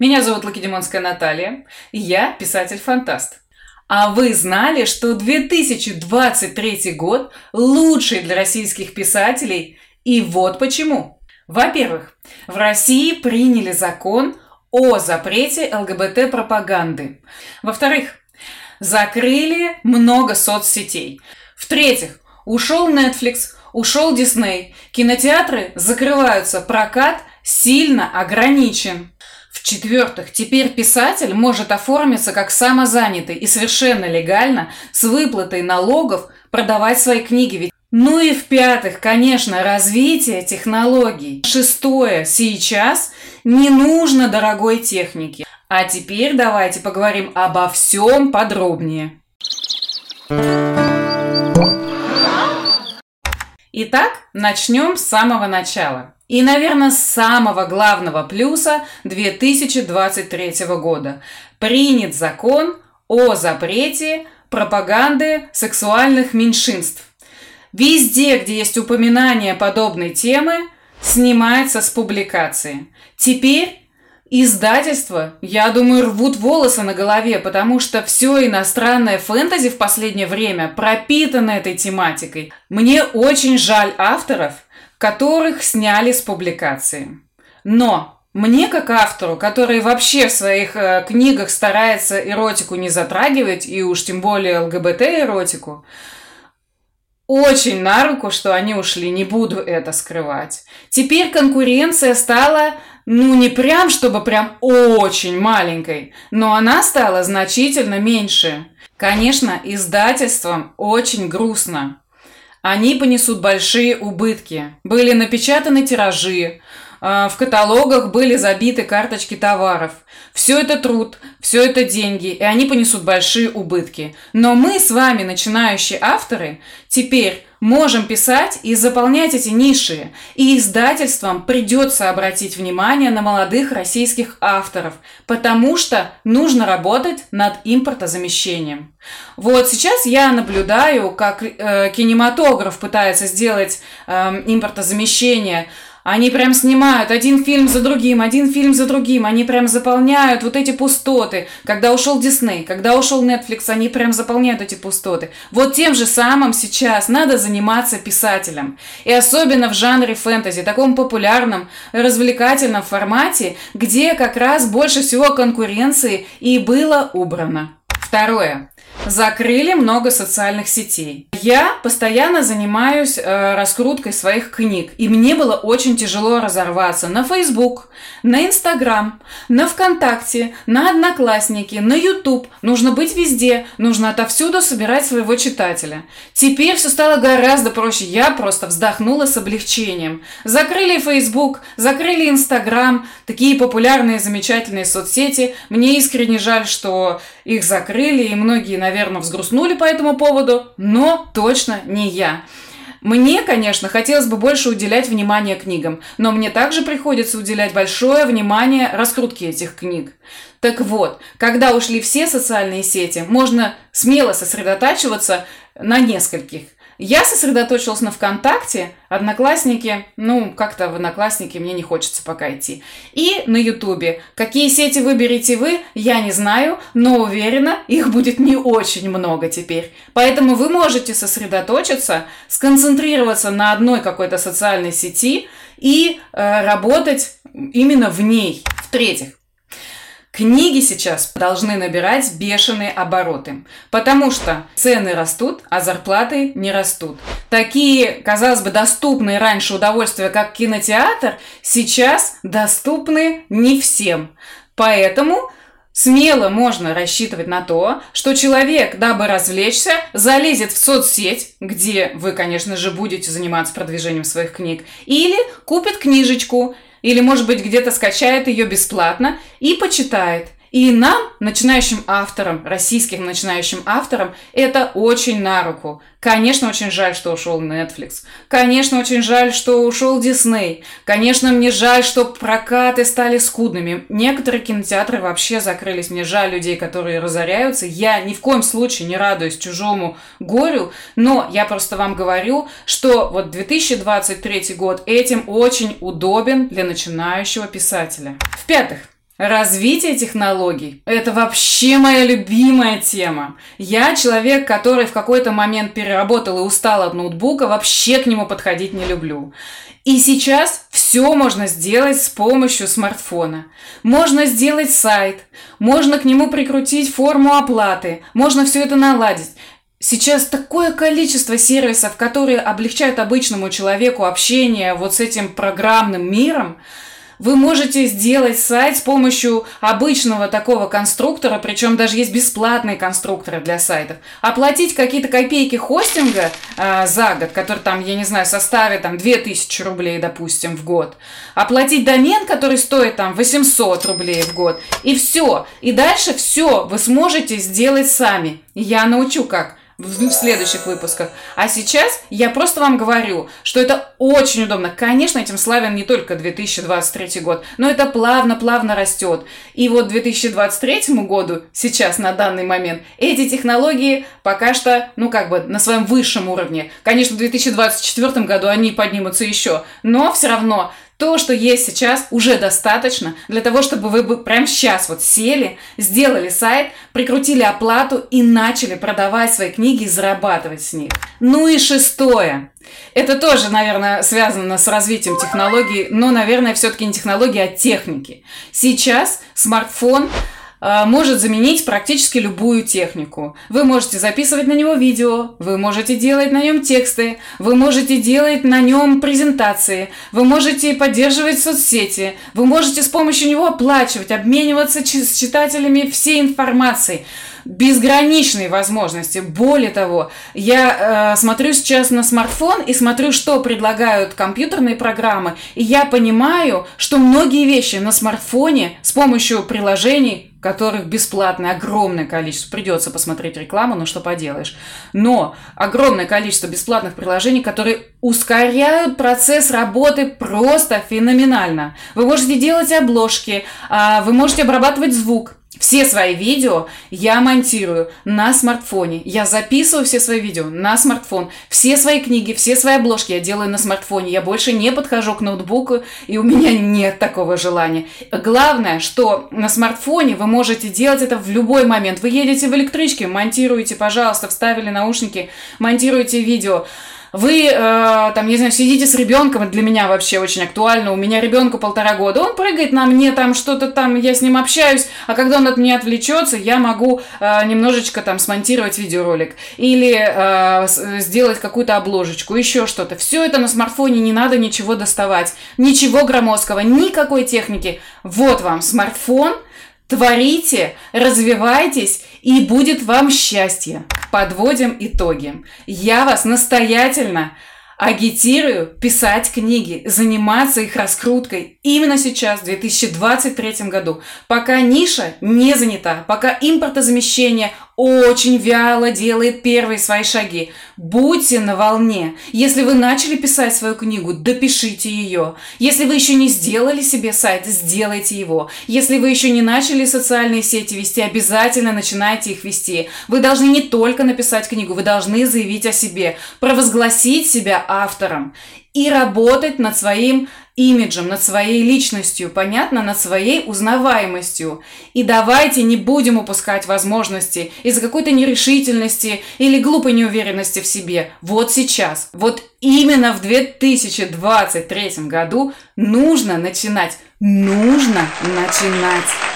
Меня зовут Лакедемонская Наталья, я писатель-фантаст. А вы знали, что 2023 год лучший для российских писателей? И вот почему. Во-первых, в России приняли закон о запрете ЛГБТ-пропаганды. Во-вторых, закрыли много соцсетей. В-третьих, ушел Netflix, ушел Disney. Кинотеатры закрываются, прокат сильно ограничен. В-четвертых, теперь писатель может оформиться как самозанятый и совершенно легально с выплатой налогов продавать свои книги. Ведь ну и в-пятых, конечно, развитие технологий. Шестое, сейчас не нужно дорогой техники. А теперь давайте поговорим обо всем подробнее. Итак, начнем с самого начала. И, наверное, самого главного плюса 2023 года. Принят закон о запрете пропаганды сексуальных меньшинств. Везде, где есть упоминание подобной темы, снимается с публикации. Теперь Издательства, я думаю, рвут волосы на голове, потому что все иностранное фэнтези в последнее время пропитано этой тематикой. Мне очень жаль авторов, которых сняли с публикации. Но мне, как автору, который вообще в своих э, книгах старается эротику не затрагивать, и уж тем более ЛГБТ-эротику, очень на руку, что они ушли, не буду это скрывать. Теперь конкуренция стала ну не прям, чтобы прям очень маленькой, но она стала значительно меньше. Конечно, издательствам очень грустно. Они понесут большие убытки. Были напечатаны тиражи, а, в каталогах были забиты карточки товаров. Все это труд, все это деньги, и они понесут большие убытки. Но мы с вами, начинающие авторы, теперь можем писать и заполнять эти ниши. И издательствам придется обратить внимание на молодых российских авторов, потому что нужно работать над импортозамещением. Вот сейчас я наблюдаю, как э, кинематограф пытается сделать э, импортозамещение – они прям снимают один фильм за другим, один фильм за другим. Они прям заполняют вот эти пустоты. Когда ушел Дисней, когда ушел Netflix, они прям заполняют эти пустоты. Вот тем же самым сейчас надо заниматься писателем. И особенно в жанре фэнтези, таком популярном, развлекательном формате, где как раз больше всего конкуренции и было убрано. Второе. Закрыли много социальных сетей. Я постоянно занимаюсь э, раскруткой своих книг, и мне было очень тяжело разорваться на Facebook, на Instagram, на ВКонтакте, на Одноклассники, на YouTube. Нужно быть везде, нужно отовсюду собирать своего читателя. Теперь все стало гораздо проще. Я просто вздохнула с облегчением. Закрыли Facebook, закрыли Instagram, такие популярные, замечательные соцсети. Мне искренне жаль, что их закрыли, и многие, наверное, наверное, взгрустнули по этому поводу, но точно не я. Мне, конечно, хотелось бы больше уделять внимание книгам, но мне также приходится уделять большое внимание раскрутке этих книг. Так вот, когда ушли все социальные сети, можно смело сосредотачиваться на нескольких. Я сосредоточилась на ВКонтакте, Одноклассники, ну, как-то в Одноклассники мне не хочется пока идти. И на Ютубе. Какие сети выберете вы, я не знаю, но уверена, их будет не очень много теперь. Поэтому вы можете сосредоточиться, сконцентрироваться на одной какой-то социальной сети и э, работать именно в ней. В-третьих, Книги сейчас должны набирать бешеные обороты, потому что цены растут, а зарплаты не растут. Такие, казалось бы, доступные раньше удовольствия, как кинотеатр, сейчас доступны не всем. Поэтому Смело можно рассчитывать на то, что человек, дабы развлечься, залезет в соцсеть, где вы, конечно же, будете заниматься продвижением своих книг, или купит книжечку, или, может быть, где-то скачает ее бесплатно и почитает. И нам, начинающим авторам, российским начинающим авторам, это очень на руку. Конечно, очень жаль, что ушел Netflix. Конечно, очень жаль, что ушел Disney. Конечно, мне жаль, что прокаты стали скудными. Некоторые кинотеатры вообще закрылись. Мне жаль людей, которые разоряются. Я ни в коем случае не радуюсь чужому горю, но я просто вам говорю, что вот 2023 год этим очень удобен для начинающего писателя. В-пятых, Развитие технологий – это вообще моя любимая тема. Я человек, который в какой-то момент переработал и устал от ноутбука, вообще к нему подходить не люблю. И сейчас все можно сделать с помощью смартфона. Можно сделать сайт, можно к нему прикрутить форму оплаты, можно все это наладить. Сейчас такое количество сервисов, которые облегчают обычному человеку общение вот с этим программным миром – вы можете сделать сайт с помощью обычного такого конструктора, причем даже есть бесплатные конструкторы для сайтов. Оплатить какие-то копейки хостинга э, за год, который там, я не знаю, составит там 2000 рублей, допустим, в год. Оплатить домен, который стоит там 800 рублей в год. И все. И дальше все вы сможете сделать сами. Я научу как в следующих выпусках. А сейчас я просто вам говорю, что это очень удобно. Конечно, этим славен не только 2023 год, но это плавно-плавно растет. И вот 2023 году, сейчас, на данный момент, эти технологии пока что, ну, как бы на своем высшем уровне. Конечно, в 2024 году они поднимутся еще, но все равно то, что есть сейчас, уже достаточно для того, чтобы вы бы прямо сейчас вот сели, сделали сайт, прикрутили оплату и начали продавать свои книги и зарабатывать с них. Ну и шестое. Это тоже, наверное, связано с развитием технологий, но, наверное, все-таки не технологии, а техники. Сейчас смартфон может заменить практически любую технику. Вы можете записывать на него видео, вы можете делать на нем тексты, вы можете делать на нем презентации, вы можете поддерживать соцсети, вы можете с помощью него оплачивать, обмениваться с читателями всей информацией безграничные возможности. Более того, я э, смотрю сейчас на смартфон и смотрю, что предлагают компьютерные программы, и я понимаю, что многие вещи на смартфоне с помощью приложений которых бесплатное огромное количество. Придется посмотреть рекламу, но что поделаешь. Но огромное количество бесплатных приложений, которые ускоряют процесс работы просто феноменально. Вы можете делать обложки, а, вы можете обрабатывать звук, все свои видео я монтирую на смартфоне. Я записываю все свои видео на смартфон. Все свои книги, все свои обложки я делаю на смартфоне. Я больше не подхожу к ноутбуку, и у меня нет такого желания. Главное, что на смартфоне вы можете делать это в любой момент. Вы едете в электричке, монтируете, пожалуйста, вставили наушники, монтируете видео вы, э, там, не знаю, сидите с ребенком, для меня вообще очень актуально, у меня ребенку полтора года, он прыгает на мне, там что-то там, я с ним общаюсь, а когда он от меня отвлечется, я могу э, немножечко там смонтировать видеоролик или э, сделать какую-то обложечку, еще что-то. Все это на смартфоне, не надо ничего доставать, ничего громоздкого, никакой техники. Вот вам смартфон, творите, развивайтесь, и будет вам счастье. Подводим итоги. Я вас настоятельно агитирую писать книги, заниматься их раскруткой именно сейчас, в 2023 году, пока ниша не занята, пока импортозамещение очень вяло делает первые свои шаги. Будьте на волне. Если вы начали писать свою книгу, допишите ее. Если вы еще не сделали себе сайт, сделайте его. Если вы еще не начали социальные сети вести, обязательно начинайте их вести. Вы должны не только написать книгу, вы должны заявить о себе, провозгласить себя автором и работать над своим имиджем, над своей личностью, понятно, над своей узнаваемостью. И давайте не будем упускать возможности из-за какой-то нерешительности или глупой неуверенности в себе. Вот сейчас, вот именно в 2023 году нужно начинать. Нужно начинать.